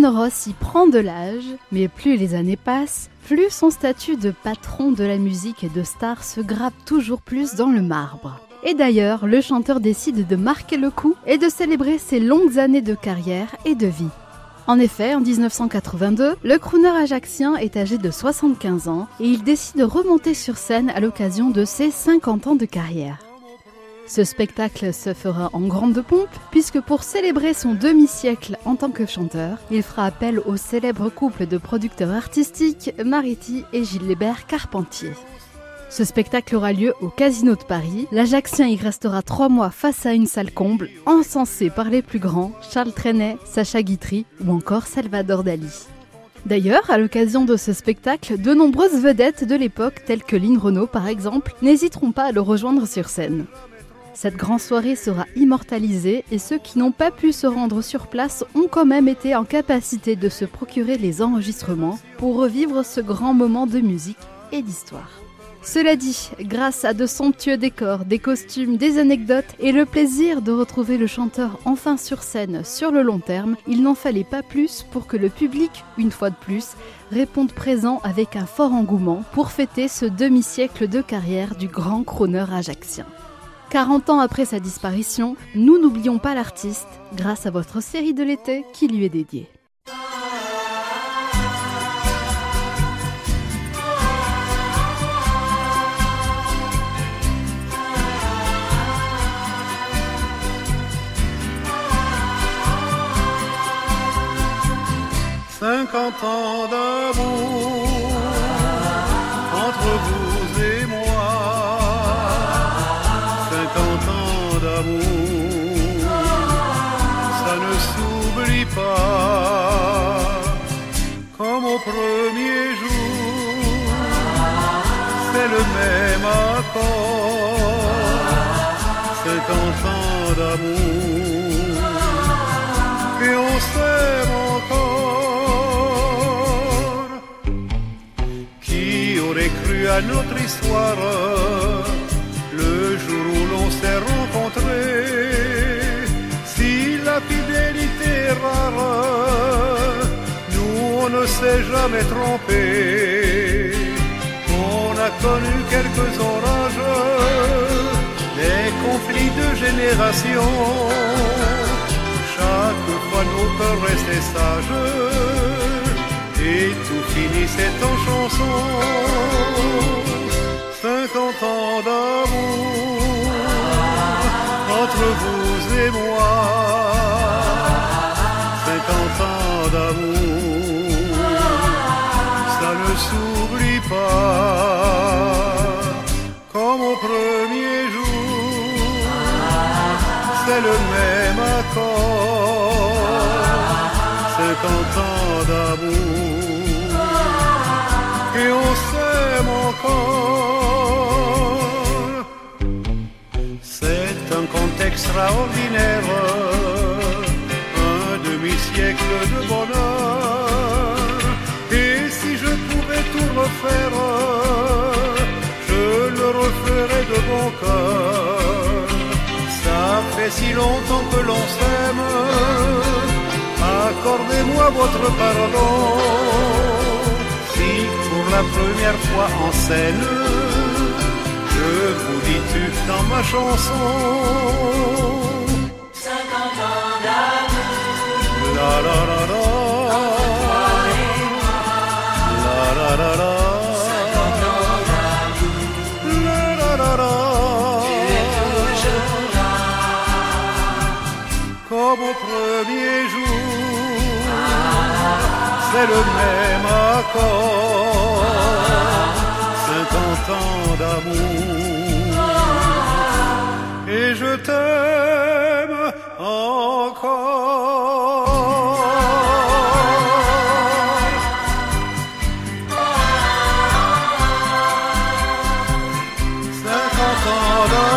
Valentino Rossi prend de l'âge, mais plus les années passent, plus son statut de patron de la musique et de star se grappe toujours plus dans le marbre. Et d'ailleurs, le chanteur décide de marquer le coup et de célébrer ses longues années de carrière et de vie. En effet, en 1982, le crooner ajaxien est âgé de 75 ans et il décide de remonter sur scène à l'occasion de ses 50 ans de carrière. Ce spectacle se fera en grande pompe puisque pour célébrer son demi-siècle en tant que chanteur, il fera appel au célèbre couple de producteurs artistiques Mariti et Gilbert Carpentier. Ce spectacle aura lieu au Casino de Paris. L'Ajaxien y restera trois mois face à une salle comble, encensée par les plus grands, Charles Trenet, Sacha Guitry ou encore Salvador Dali. D'ailleurs, à l'occasion de ce spectacle, de nombreuses vedettes de l'époque, telles que Lynn Renault par exemple, n'hésiteront pas à le rejoindre sur scène. Cette grande soirée sera immortalisée et ceux qui n'ont pas pu se rendre sur place ont quand même été en capacité de se procurer les enregistrements pour revivre ce grand moment de musique et d'histoire. Cela dit, grâce à de somptueux décors, des costumes, des anecdotes et le plaisir de retrouver le chanteur enfin sur scène sur le long terme, il n'en fallait pas plus pour que le public, une fois de plus, réponde présent avec un fort engouement pour fêter ce demi-siècle de carrière du grand crooner ajaxien. 40 ans après sa disparition, nous n'oublions pas l'artiste grâce à votre série de l'été qui lui est dédiée. Cinquante ans d'amour accord. Cinquante ans d'amour, et on s'aime encore. Qui aurait cru à notre histoire le jour où l'on s'est rencontrés Si la fidélité est rare, nous on ne s'est jamais trompé. Connu quelques orages, des conflits de génération. Chaque fois nos cœurs restaient sages et tout finissait en chanson. Cinquante ans d'amour entre vous et moi. C'est le même accord. Cinquante ans d'amour, et on s'aime encore. C'est un conte extraordinaire, un demi-siècle de bonheur. Longtemps que l'on s'aime, accordez-moi votre pardon. Si pour la première fois en scène, je vous dis tu dans ma chanson. La la la la. La beau premier jour, c'est le même accord, 50 ans d'amour, et je t'aime encore. Oh, no.